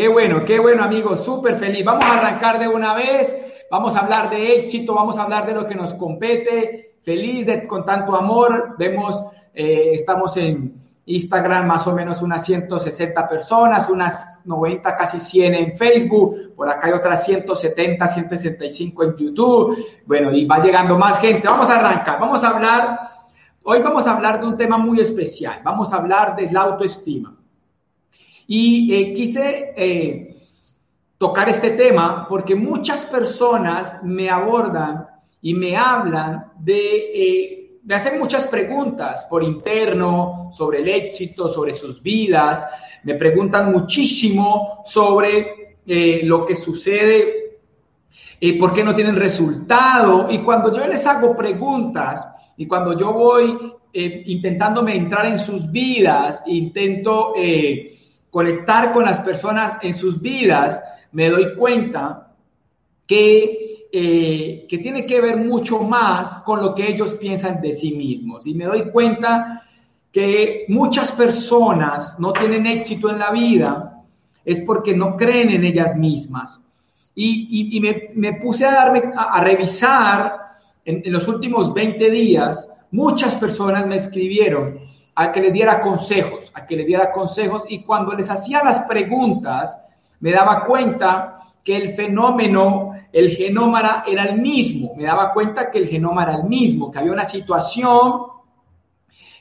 Qué bueno, qué bueno, amigos, súper feliz. Vamos a arrancar de una vez. Vamos a hablar de éxito, vamos a hablar de lo que nos compete. Feliz de, con tanto amor. Vemos, eh, estamos en Instagram más o menos unas 160 personas, unas 90, casi 100 en Facebook. Por acá hay otras 170, 165 en YouTube. Bueno, y va llegando más gente. Vamos a arrancar. Vamos a hablar, hoy vamos a hablar de un tema muy especial. Vamos a hablar de la autoestima. Y eh, quise eh, tocar este tema porque muchas personas me abordan y me hablan de, eh, de hacer muchas preguntas por interno sobre el éxito, sobre sus vidas. Me preguntan muchísimo sobre lo que sucede, por qué no tienen resultado. Y cuando yo les hago preguntas y cuando yo voy intentándome entrar en sus vidas, intento conectar con las personas en sus vidas, me doy cuenta que, eh, que tiene que ver mucho más con lo que ellos piensan de sí mismos. Y me doy cuenta que muchas personas no tienen éxito en la vida es porque no creen en ellas mismas. Y, y, me, me, puse a, darme, a, revisar en, en los últimos 20 días, muchas personas me escribieron a que les diera consejos, a que les diera consejos y cuando les hacía las preguntas me daba cuenta que el fenómeno, el genoma era el mismo, me daba cuenta que el genoma era el mismo, que había una situación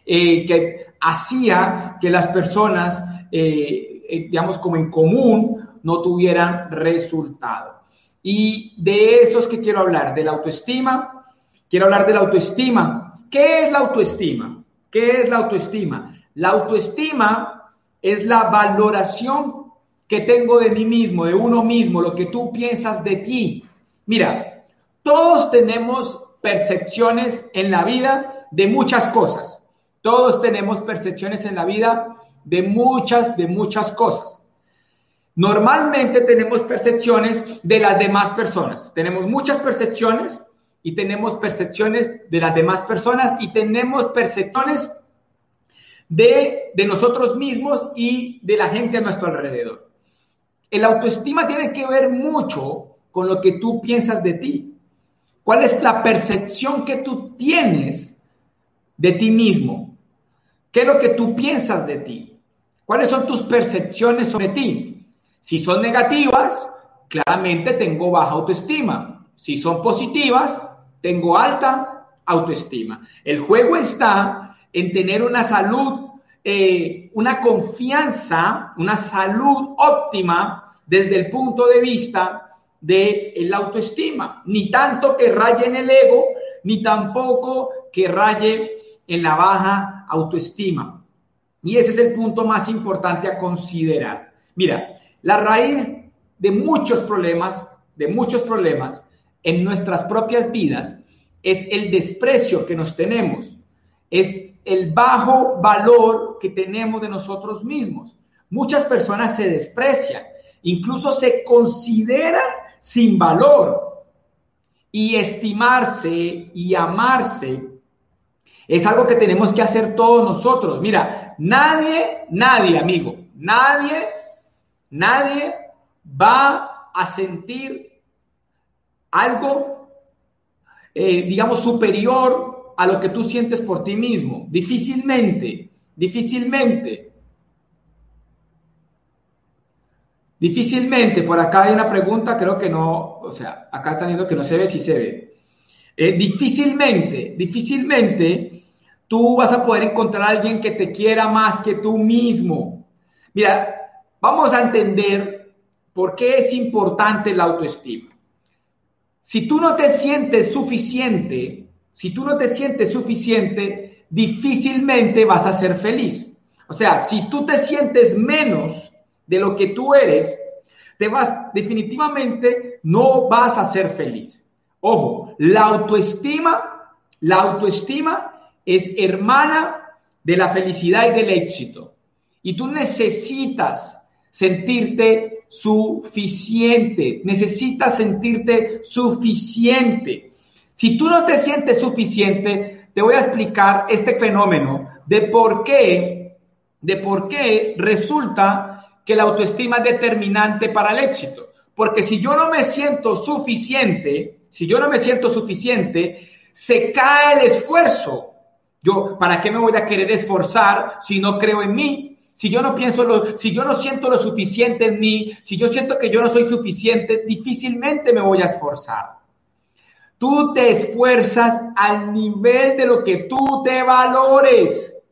eh, que hacía que las personas, eh, eh, digamos como en común, no tuvieran resultado. Y de eso es que quiero hablar, de la autoestima. Quiero hablar de la autoestima. ¿Qué es la autoestima? ¿Qué es la autoestima? La autoestima es la valoración que tengo de mí mismo, de uno mismo, lo que tú piensas de ti. Mira, todos tenemos percepciones en la vida de muchas cosas. Todos tenemos percepciones en la vida de muchas, de muchas cosas. Normalmente tenemos percepciones de las demás personas. Tenemos muchas percepciones y tenemos percepciones de las demás personas y tenemos percepciones de, de nosotros mismos y de la gente a nuestro alrededor. El autoestima tiene que ver mucho con lo que tú piensas de ti. ¿Cuál es la percepción que tú tienes de ti mismo? ¿Qué es lo que tú piensas de ti? ¿Cuáles son tus percepciones sobre ti? Si son negativas, claramente tengo baja autoestima. Si son positivas, tengo alta autoestima. El juego está en tener una salud, eh, una confianza, una salud óptima desde el punto de vista de la autoestima. Ni tanto que raye en el ego, ni tampoco que raye en la baja autoestima. Y ese es el punto más importante a considerar. Mira, la raíz de muchos problemas, de muchos problemas, en nuestras propias vidas es el desprecio que nos tenemos, es el bajo valor que tenemos de nosotros mismos. Muchas personas se desprecian, incluso se consideran sin valor. Y estimarse y amarse es algo que tenemos que hacer todos nosotros. Mira, nadie, nadie, amigo, nadie, nadie va a sentir algo, eh, digamos, superior a lo que tú sientes por ti mismo. Difícilmente, difícilmente. Difícilmente, por acá hay una pregunta, creo que no, o sea, acá están diciendo que no se ve, si se ve. Eh, difícilmente, difícilmente tú vas a poder encontrar a alguien que te quiera más que tú mismo. Mira, vamos a entender por qué es importante la autoestima. Si tú no te sientes suficiente, si tú no te sientes suficiente, difícilmente vas a ser feliz. O sea, si tú te sientes menos de lo que tú eres, te vas, definitivamente no vas a ser feliz. Ojo, la autoestima, la autoestima es hermana de la felicidad y del éxito. Y tú necesitas sentirte suficiente. Necesitas sentirte suficiente. Si tú no te sientes suficiente, te voy a explicar este fenómeno de por qué, de por qué resulta que la autoestima es determinante para el éxito. Porque si yo no me siento suficiente, si yo no me siento suficiente, se cae el esfuerzo. Yo, ¿para qué me voy a querer esforzar si no creo en mí? Si yo no pienso lo, si yo no siento lo suficiente en mí, si yo siento que yo no soy suficiente, difícilmente me voy a esforzar. Tú te esfuerzas al nivel de lo que tú te valores.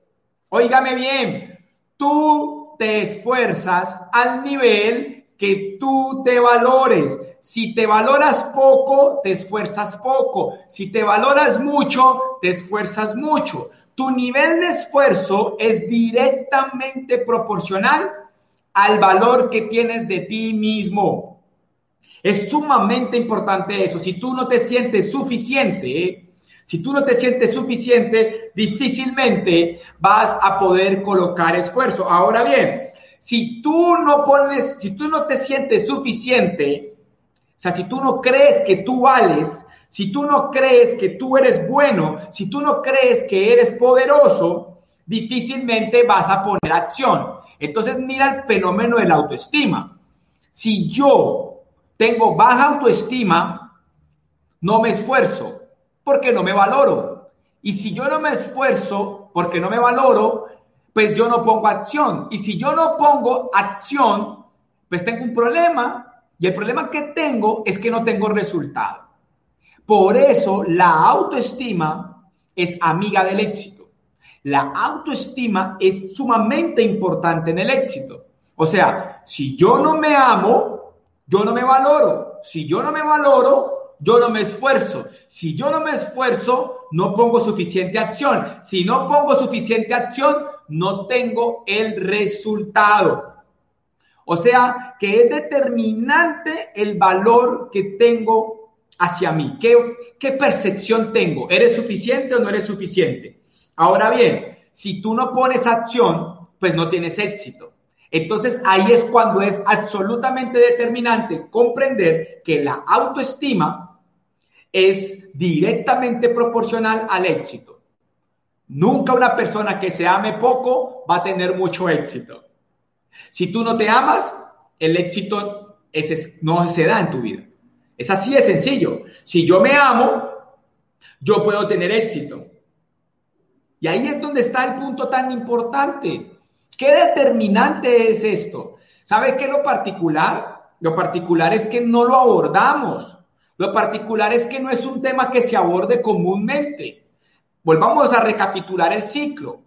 Óigame bien, tú te esfuerzas al nivel que tú te valores. Si te valoras poco, te esfuerzas poco. Si te valoras mucho, te esfuerzas mucho. Tu nivel de esfuerzo es directamente proporcional al valor que tienes de ti mismo. Es sumamente importante eso. Si tú no te sientes suficiente, si tú no te sientes suficiente, difícilmente vas a poder colocar esfuerzo. Ahora bien, si tú no pones, si tú no te sientes suficiente, o sea, si tú no crees que tú vales, si tú no crees que tú eres bueno, si tú no crees que eres poderoso, difícilmente vas a poner acción. Entonces mira el fenómeno de la autoestima. Si yo tengo baja autoestima, no me esfuerzo porque no me valoro. Y si yo no me esfuerzo porque no me valoro, pues yo no pongo acción. Y si yo no pongo acción, pues tengo un problema. Y el problema que tengo es que no tengo resultado. Por eso la autoestima es amiga del éxito. La autoestima es sumamente importante en el éxito. O sea, si yo no me amo, yo no me valoro. Si yo no me valoro, yo no me esfuerzo. Si yo no me esfuerzo, no pongo suficiente acción. Si no pongo suficiente acción, no tengo el resultado. O sea, que es determinante el valor que tengo hacia mí. ¿Qué, qué percepción tengo? ¿Eres suficiente o no eres suficiente? Ahora bien, si tú no pones acción, pues no tienes éxito. Entonces ahí es cuando es absolutamente determinante comprender que la autoestima es directamente proporcional al éxito. Nunca una persona que se ame poco va a tener mucho éxito. Si tú no te amas, el éxito no se da en tu vida. Es así de sencillo. Si yo me amo, yo puedo tener éxito. Y ahí es donde está el punto tan importante. ¿Qué determinante es esto? ¿Sabe qué es lo particular? Lo particular es que no lo abordamos. Lo particular es que no es un tema que se aborde comúnmente. Volvamos a recapitular el ciclo.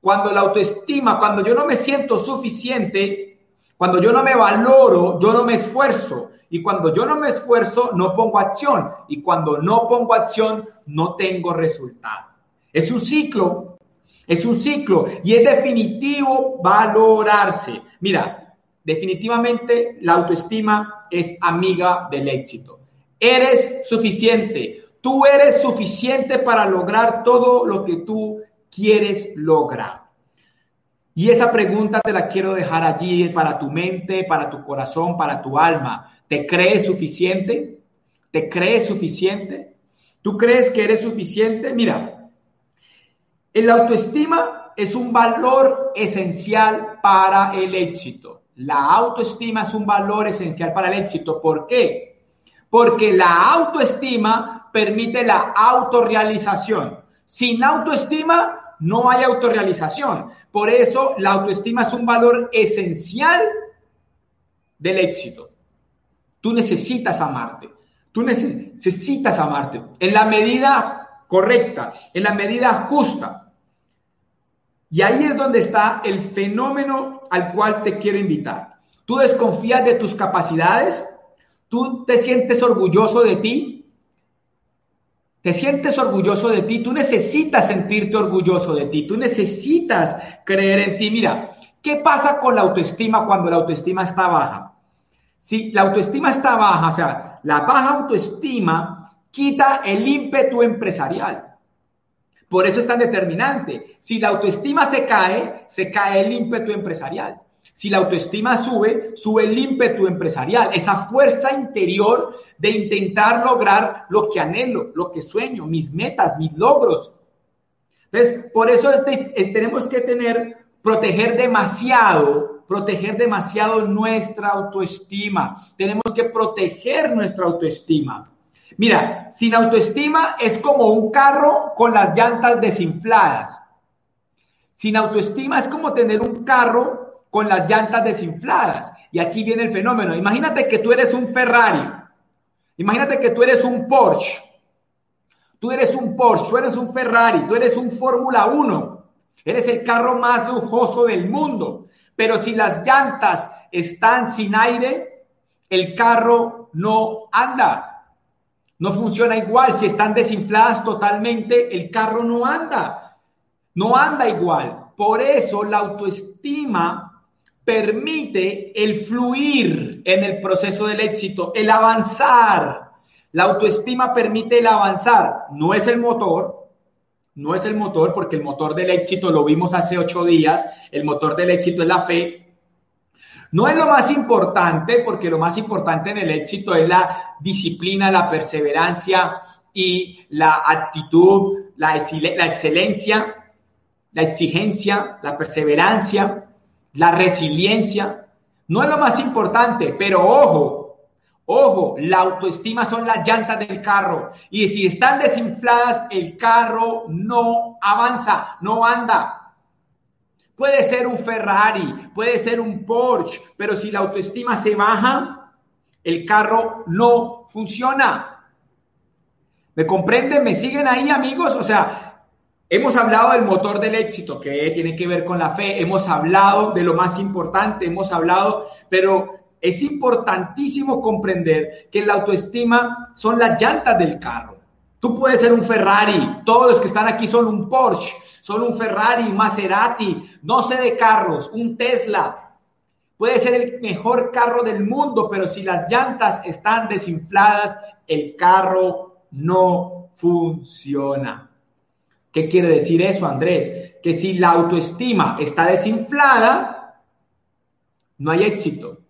Cuando la autoestima, cuando yo no me siento suficiente, cuando yo no me valoro, yo no me esfuerzo. Y cuando yo no me esfuerzo, no pongo acción. Y cuando no pongo acción, no tengo resultado. Es un ciclo es un ciclo y es definitivo valorarse. Mira, definitivamente la autoestima es amiga del éxito. Eres suficiente. Tú eres suficiente para lograr todo lo que tú quieres lograr. Y esa pregunta te la quiero dejar allí para tu mente, para tu corazón, para tu alma. ¿Te crees suficiente? ¿Te crees suficiente? ¿Tú crees que eres suficiente? Mira, el autoestima es un valor esencial para el éxito. La autoestima es un valor esencial para el éxito. ¿Por qué? Porque la autoestima permite la autorrealización. Sin autoestima no hay autorrealización. Por eso la autoestima es un valor esencial del éxito. Tú necesitas amarte. Tú necesitas amarte en la medida correcta, en la medida justa. Y ahí es donde está el fenómeno al cual te quiero invitar. Tú desconfías de tus capacidades, tú te sientes orgulloso de ti, te sientes orgulloso de ti, tú necesitas sentirte orgulloso de ti, tú necesitas creer en ti. Mira, ¿qué pasa con la autoestima cuando la autoestima está baja? Si la autoestima está baja, o sea, la baja autoestima quita el ímpetu empresarial. Por eso es tan determinante. Si la autoestima se cae, se cae el ímpetu empresarial. Si la autoestima sube, sube el ímpetu empresarial, esa fuerza interior de intentar lograr lo que anhelo, lo que sueño, mis metas, mis logros. Entonces, por eso tenemos que tener, proteger demasiado proteger demasiado nuestra autoestima. Tenemos que proteger nuestra autoestima. Mira, sin autoestima es como un carro con las llantas desinfladas. Sin autoestima es como tener un carro con las llantas desinfladas. Y aquí viene el fenómeno. Imagínate que tú eres un Ferrari. Imagínate que tú eres un Porsche. Tú eres un Porsche, tú eres un Ferrari, tú eres un Fórmula 1. Eres el carro más lujoso del mundo. Pero si las llantas están sin aire, el carro no anda. No funciona igual. Si están desinfladas totalmente, el carro no anda. No anda igual. Por eso la autoestima permite el fluir en el proceso del éxito, el avanzar. La autoestima permite el avanzar. No es el motor, no es el motor, porque el motor del éxito lo vimos hace ocho días. El motor del éxito es la fe. No es lo más importante, porque lo más importante en el éxito es la disciplina, la perseverancia y la actitud, la, excelencia, la exigencia, la perseverancia, la resiliencia. No es lo más importante, pero ojo, ojo, la autoestima son las llantas del carro. Y si están desinfladas, el carro no avanza, no anda. Puede ser un Ferrari, puede ser un Porsche, pero si la autoestima se baja, el carro no funciona. ¿Me comprenden? ¿Me siguen ahí, amigos? O sea, hemos hablado del motor del éxito, que tiene que ver con la fe, hemos hablado de lo más importante, hemos hablado, pero es importantísimo comprender que la autoestima son las llantas del carro. Tú puedes ser un Ferrari, todos los que están aquí son un Porsche, son un Ferrari, Maserati, no sé de carros, un Tesla. Puede ser el mejor carro del mundo, pero si las llantas están desinfladas, el carro no funciona. ¿Qué quiere decir eso, Andrés? Que si la autoestima está desinflada, no hay éxito.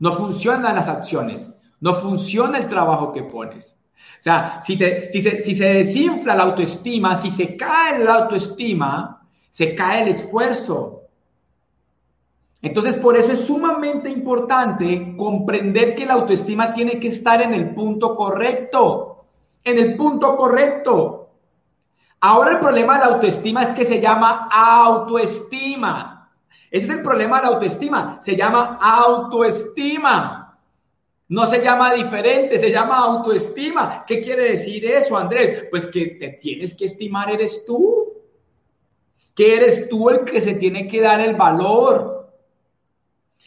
No funcionan las acciones. No funciona el trabajo que pones. O sea, si, si, se desinfla la autoestima, si se cae la autoestima, se cae el esfuerzo. Entonces, por eso es sumamente importante comprender que la autoestima tiene que estar en el punto correcto, en el punto correcto. Ahora el problema de la autoestima es que se llama autoestima. Ese es el problema de la autoestima, se llama autoestima. No se llama diferente, se llama autoestima. ¿Qué quiere decir eso, Andrés? Pues que te tienes que estimar eres tú. Que eres tú el que se tiene que dar el valor.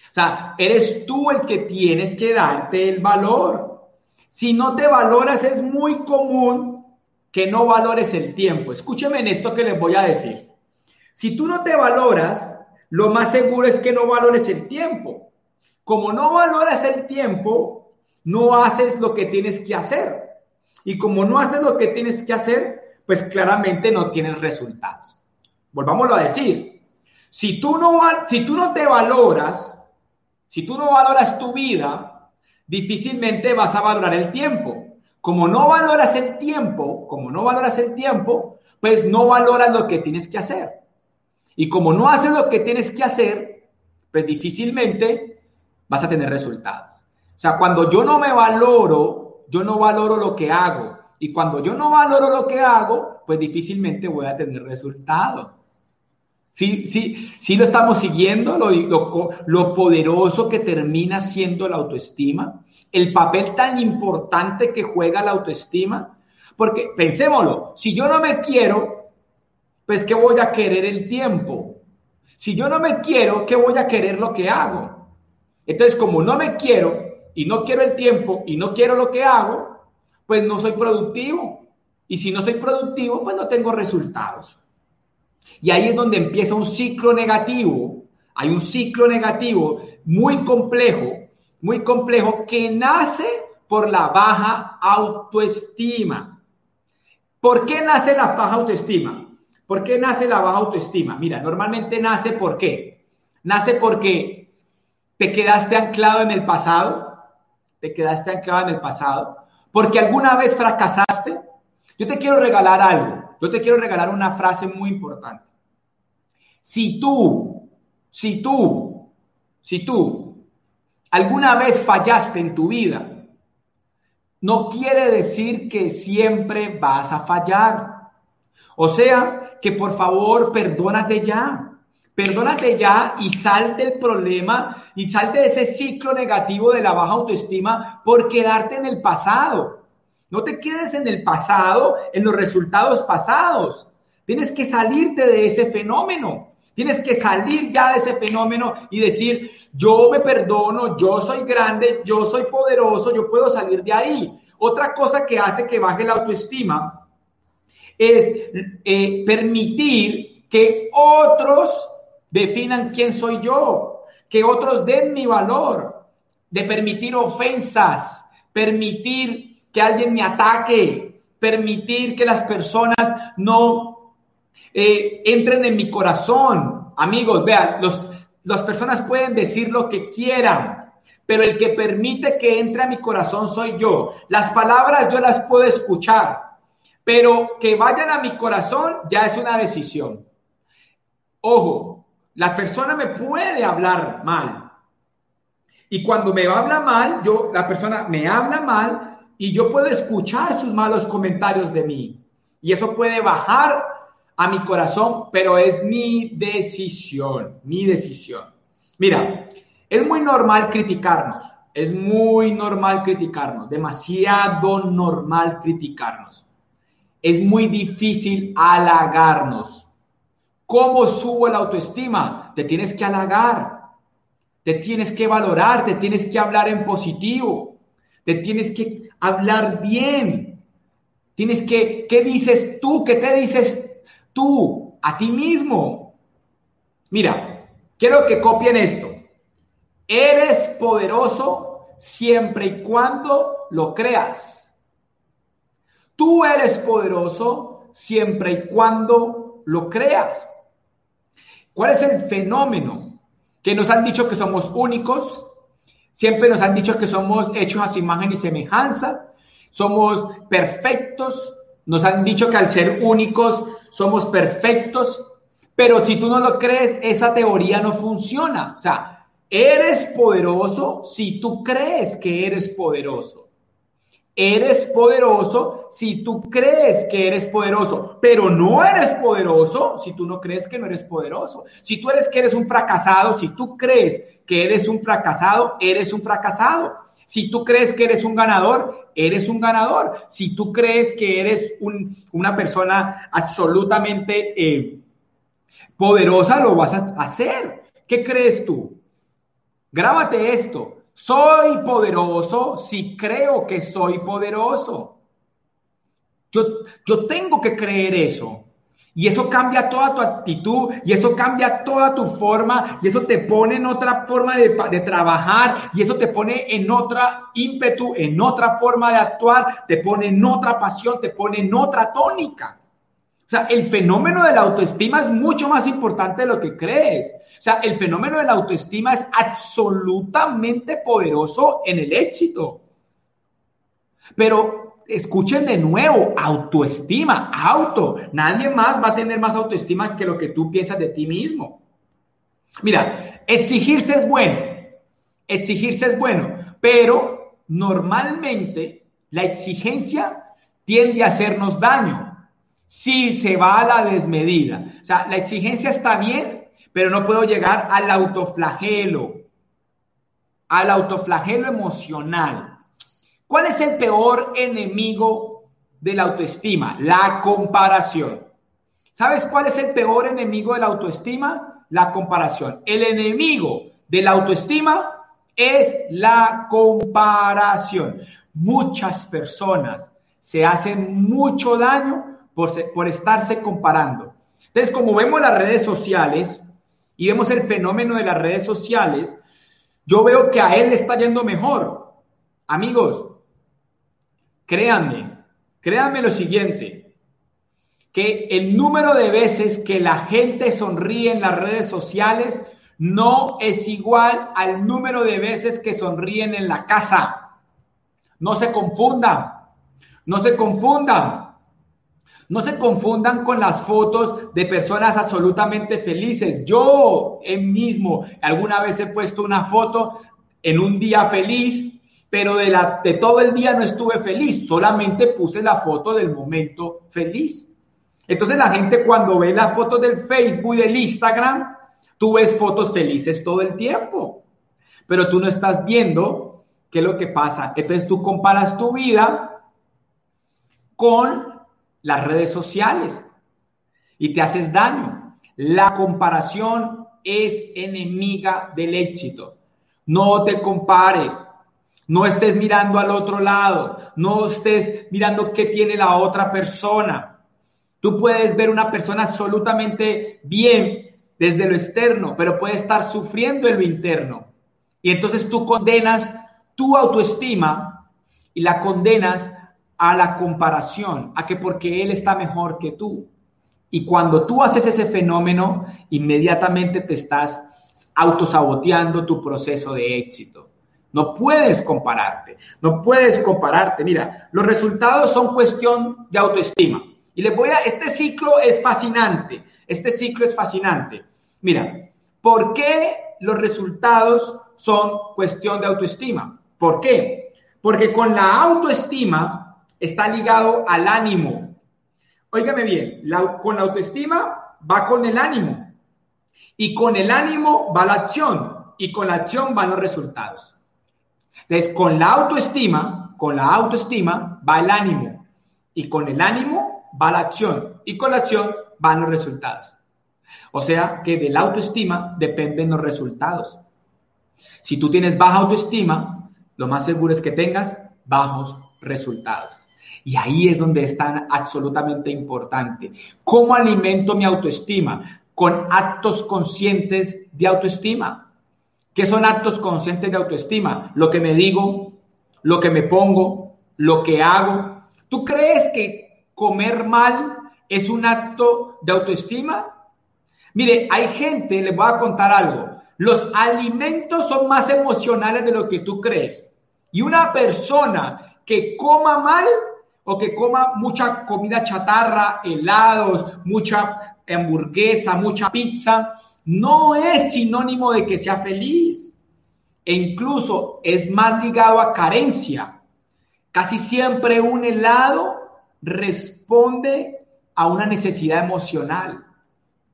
O sea, eres tú el que tienes que darte el valor. Si no te valoras, es muy común que no valores el tiempo. Escúcheme en esto que les voy a decir. Si tú no te valoras, lo más seguro es que no valores el tiempo. Como no valoras el tiempo, no haces lo que tienes que hacer. Y como no haces lo que tienes que hacer, pues claramente no tienes resultados. Volvámoslo a decir. Si tú no, si tú no te valoras, si tú no valoras tu vida, difícilmente vas a valorar el tiempo. Como no valoras el tiempo, como no valoras el tiempo, pues no valoras lo que tienes que hacer. Y como no haces lo que tienes que hacer, pues difícilmente vas a tener resultados. O sea, cuando yo no me valoro, yo no valoro lo que hago. Y cuando yo no valoro lo que hago, pues difícilmente voy a tener resultados. Sí, sí, sí lo estamos siguiendo, lo, lo, lo, poderoso que termina siendo la autoestima, el papel tan importante que juega la autoestima, porque pensémoslo, si yo no me quiero, pues ¿qué voy a querer el tiempo? Si yo no me quiero, ¿qué voy a querer lo que hago? Entonces, como no me quiero y no quiero el tiempo y no quiero lo que hago, pues no soy productivo. Y si no soy productivo, pues no tengo resultados. Y ahí es donde empieza un ciclo negativo. Hay un ciclo negativo muy complejo, muy complejo, que nace por la baja autoestima. ¿Por qué nace la baja autoestima? ¿Por qué nace la baja autoestima? Mira, normalmente nace por qué. Nace porque ¿Te quedaste anclado en el pasado? ¿Te quedaste anclado en el pasado? Porque alguna vez fracasaste. Yo te quiero regalar algo. Yo te quiero regalar una frase muy importante. Si tú, si tú si tú alguna vez fallaste en tu vida, no quiere decir que siempre vas a fallar. O sea, que por favor perdónate ya. Perdónate ya y sal del problema y salte de ese ciclo negativo de la baja autoestima por quedarte en el pasado. No te quedes en el pasado, en los resultados pasados. Tienes que salirte de ese fenómeno. Tienes que salir ya de ese fenómeno y decir, yo me perdono, yo soy grande, yo soy poderoso, yo puedo salir de ahí. Otra cosa que hace que baje la autoestima es eh, permitir que otros definan quién soy yo, que otros den mi valor, de permitir ofensas, permitir que alguien me ataque, permitir que las personas no eh, entren en mi corazón. Amigos, vean, los, las personas pueden decir lo que quieran, pero el que permite que entre a mi corazón soy yo. Las palabras yo las puedo escuchar, pero que vayan a mi corazón ya es una decisión. Ojo, la persona me puede hablar mal. Y cuando me habla mal, yo, la persona me habla mal y yo puedo escuchar sus malos comentarios de mí. Y eso puede bajar a mi corazón, pero es mi decisión, mi decisión. Mira, es muy normal criticarnos, es muy normal criticarnos, demasiado normal criticarnos. Es muy difícil halagarnos. ¿Cómo subo la autoestima? Te tienes que halagar, te tienes que valorar, te tienes que hablar en positivo, te tienes que hablar bien. Tienes que, ¿qué dices tú? ¿Qué te dices tú a ti mismo? Mira, quiero que copien esto. Eres poderoso siempre y cuando lo creas. Tú eres poderoso siempre y cuando lo creas. ¿Cuál es el fenómeno? Que nos han dicho que somos únicos, siempre nos han dicho que somos hechos a su imagen y semejanza, somos perfectos, nos han dicho que al ser únicos somos perfectos, pero si tú no lo crees, esa teoría no funciona. O sea, eres poderoso si tú crees que eres poderoso. Eres poderoso si tú crees que eres poderoso, pero no eres poderoso si tú no crees que no eres poderoso. Si tú eres que eres un fracasado, si tú crees que eres un fracasado, eres un fracasado. Si tú crees que eres un ganador, eres un ganador. Si tú crees que eres una persona absolutamente eh, poderosa, lo vas a hacer. ¿Qué crees tú? Grábate esto. Soy poderoso si creo que soy poderoso. Yo, yo tengo que creer eso. Y eso cambia toda tu actitud, y eso cambia toda tu forma, y eso te pone en otra forma de, de, trabajar, y eso te pone en otra ímpetu, en otra forma de actuar, te pone en otra pasión, te pone en otra tónica. Sea, el fenómeno de la autoestima es mucho más importante de lo que crees. O sea, el fenómeno de la autoestima es absolutamente poderoso en el éxito. Pero escuchen de nuevo, autoestima, auto. Nadie más va a tener más autoestima que lo que tú piensas de ti mismo. Mira, exigirse es bueno, exigirse es bueno, pero normalmente la exigencia tiende a hacernos daño si se va a la desmedida. O sea, la exigencia está bien, pero no puedo llegar al autoflagelo, al autoflagelo emocional. ¿Cuál es el peor enemigo de la autoestima? La comparación. ¿Sabes cuál es el peor enemigo de la autoestima? La comparación. El enemigo de la autoestima es la comparación. Muchas personas se hacen mucho daño por, estarse comparando. Entonces, como vemos las redes sociales y vemos el fenómeno de las redes sociales, yo veo que a él le está yendo mejor. Amigos, créanme, créanme lo siguiente, que el número de veces que la gente sonríe en las redes sociales no es igual al número de veces que sonríen en la casa. No se confundan, no se confundan. No se confundan con las fotos de personas absolutamente felices. Yo mismo alguna vez he puesto una foto en un día feliz, pero de, la, de todo el día no estuve feliz, solamente puse la foto del momento feliz. Entonces la gente cuando ve las fotos del Facebook y del Instagram, tú ves fotos felices todo el tiempo, pero tú no estás viendo qué es lo que pasa. Entonces tú comparas tu vida con las redes sociales y te haces daño. La comparación es enemiga del éxito. No te compares. No estés mirando al otro lado. No estés mirando qué tiene la otra persona. Tú puedes ver una persona absolutamente bien desde lo externo, pero puede estar sufriendo en lo interno. Y entonces tú condenas tu autoestima y la condenas a la comparación, a que porque él está mejor que tú. Y cuando tú haces ese fenómeno, inmediatamente te estás autosaboteando tu proceso de éxito. No puedes compararte, no puedes compararte. Mira, los resultados son cuestión de autoestima. Y les voy a, este ciclo es fascinante, este ciclo es fascinante. Mira, ¿por qué los resultados son cuestión de autoestima? ¿Por qué? Porque con la autoestima está ligado al ánimo. Óigame bien, con la autoestima va con el ánimo. Y con el ánimo va la acción. Y con la acción van los resultados. Entonces, con la autoestima, con la autoestima va el ánimo. Y con el ánimo va la acción. Y con la acción van los resultados. O sea que de la autoestima dependen los resultados. Si tú tienes baja autoestima, lo más seguro es que tengas bajos resultados. Y ahí es donde es tan absolutamente importante. ¿Cómo alimento mi autoestima? Con actos conscientes de autoestima. ¿Qué son actos conscientes de autoestima? Lo que me digo, lo que me pongo, lo que hago. ¿Tú crees que comer mal es un acto de autoestima? Mire, hay gente, les voy a contar algo. Los alimentos son más emocionales de lo que tú crees. Y una persona que coma mal o que coma mucha comida chatarra, helados, mucha hamburguesa, mucha pizza, no es sinónimo de que sea feliz. E incluso es más ligado a carencia. Casi siempre un helado responde a una necesidad emocional.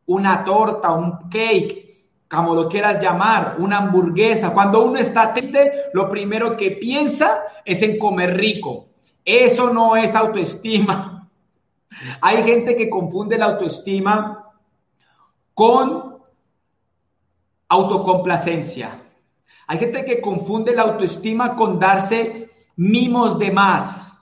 Una torta, un cake, como lo quieras llamar, una hamburguesa. Cuando uno está triste, lo primero que piensa es en comer rico. Eso no es autoestima. Hay gente que confunde la autoestima con autocomplacencia. Hay gente que confunde la autoestima con darse mimos de más.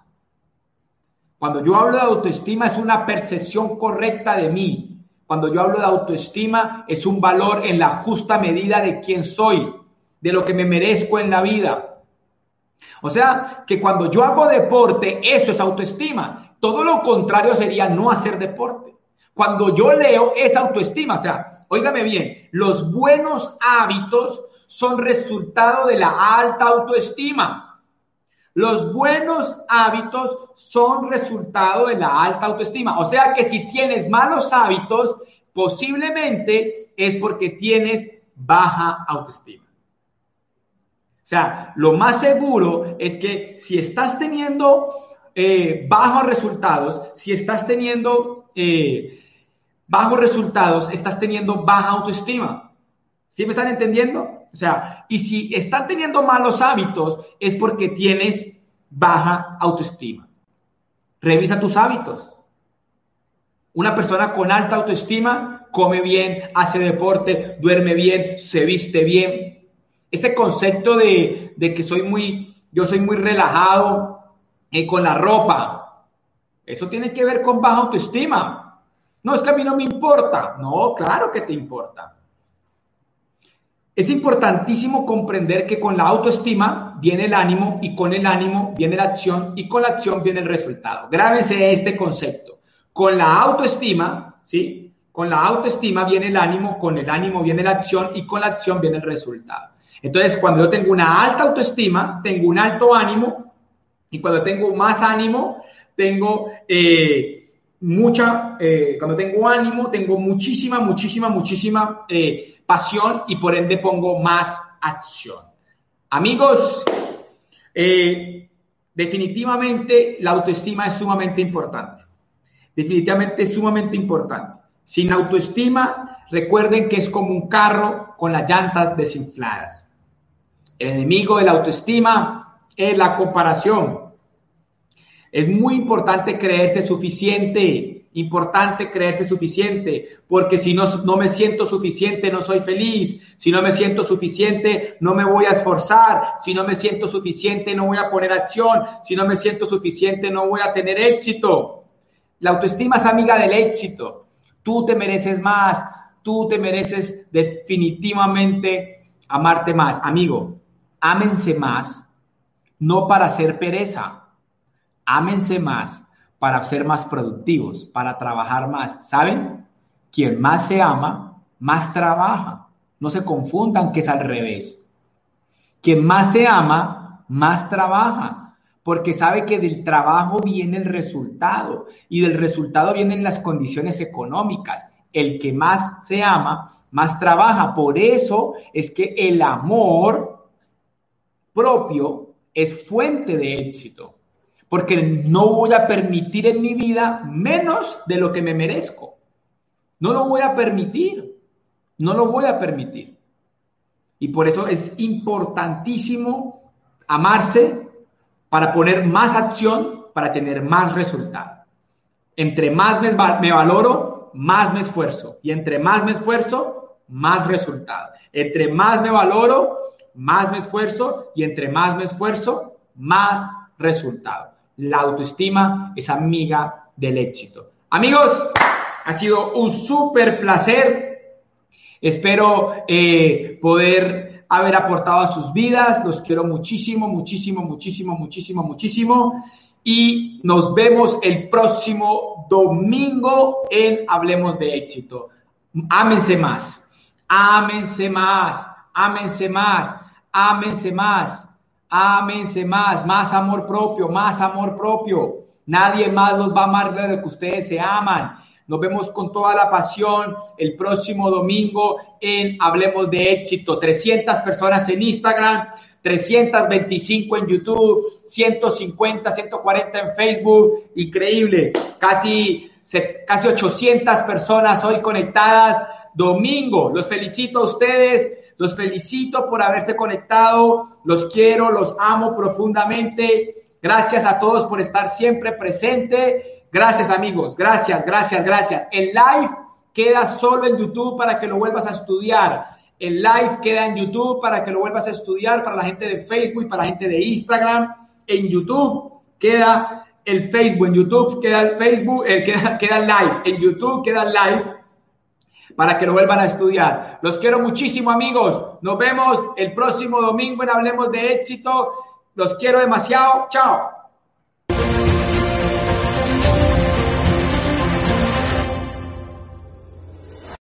Cuando yo hablo de autoestima es una percepción correcta de mí. Cuando yo hablo de autoestima es un valor en la justa medida de quién soy, de lo que me merezco en la vida. O sea, que cuando yo hago deporte, eso es autoestima. Todo lo contrario sería no hacer deporte. Cuando yo leo, es autoestima. O sea, óigame bien, los buenos hábitos son resultado de la alta autoestima. Los buenos hábitos son resultado de la alta autoestima. O sea que si tienes malos hábitos, posiblemente es porque tienes baja autoestima. Sea, lo más seguro es que si estás teniendo eh, bajos resultados, si estás teniendo eh, bajos resultados, estás teniendo baja autoestima. ¿Sí me están entendiendo? O sea, y si están teniendo malos hábitos, es porque tienes baja autoestima. Revisa tus hábitos. Una persona con alta autoestima come bien, hace deporte, duerme bien, se viste bien, ese concepto de, que soy muy, yo soy muy relajado eh, con la ropa, eso tiene que ver con baja autoestima. No, es que a mí no me importa. No, claro que te importa. Es importantísimo comprender que con la autoestima viene el ánimo y con el ánimo viene la acción y con la acción viene el resultado. Grábense este concepto. Con la autoestima, ¿sí? Con la autoestima viene el ánimo, con el ánimo viene la acción y con la acción viene el resultado. Entonces, cuando yo tengo una alta autoestima, tengo un alto ánimo, y cuando tengo más ánimo, tengo eh, mucha, eh, cuando tengo ánimo, tengo muchísima, muchísima, muchísima eh, pasión y por ende pongo más acción. Amigos, eh, definitivamente la autoestima es sumamente importante. Definitivamente es sumamente importante. Sin autoestima, recuerden que es como un carro con las llantas desinfladas. El enemigo de la autoestima es la comparación. Es muy importante creerse suficiente, importante creerse suficiente, porque si no, no me siento suficiente, no soy feliz. Si no me siento suficiente, no me voy a esforzar. Si no me siento suficiente, no voy a poner acción. Si no me siento suficiente, no voy a tener éxito. La autoestima es amiga del éxito. Tú te mereces más. Tú te mereces definitivamente amarte más. Amigo, ámense más, no para hacer pereza ámense más para ser más productivos, para trabajar más. ¿Saben? Quien más se ama, más trabaja. No se confundan que es al revés. Quien más se ama, más trabaja, porque sabe que del trabajo viene el resultado y del resultado vienen las condiciones económicas. El que más se ama, más trabaja. Por eso es que el amor propio es fuente de éxito porque no voy a permitir en mi vida menos de lo que me merezco. No lo voy a permitir, no lo voy a permitir. Y por eso es importantísimo amarse para poner más acción, para tener más resultado. Entre más me, me valoro, más me esfuerzo. Y entre más me esfuerzo, más resultado. Entre más me valoro, más me esfuerzo. Y entre más me esfuerzo, más resultado. La autoestima es amiga del éxito. Amigos, ha sido un súper placer. Espero eh, poder haber aportado a sus vidas. Los quiero muchísimo, muchísimo, muchísimo, muchísimo, muchísimo. Y nos vemos el próximo domingo en Hablemos de Éxito. Ámense más, ámense más, ámense más, ámense más. Ámense más, más amor propio, más amor propio. Nadie más los va a amar de lo que ustedes se aman. Nos vemos con toda la pasión el próximo domingo en Hablemos de Éxito. 300 personas en Instagram, 325 en YouTube, 150, 140 en Facebook. Increíble. Casi, casi 800 personas hoy conectadas. Domingo. Los felicito a ustedes. Los felicito por haberse conectado. Los quiero, los amo profundamente. Gracias a todos por estar siempre presente. Gracias amigos. Gracias, gracias, gracias. El live queda solo en YouTube para que lo vuelvas a estudiar. El live queda en YouTube para que lo vuelvas a estudiar para la gente de Facebook y para la gente de Instagram. En YouTube queda el Facebook, en YouTube queda el Facebook, eh, queda, queda live, en YouTube queda live para que lo vuelvan a estudiar. Los quiero muchísimo, amigos. Nos vemos el próximo domingo en Hablemos de Éxito. Los quiero demasiado. Chao.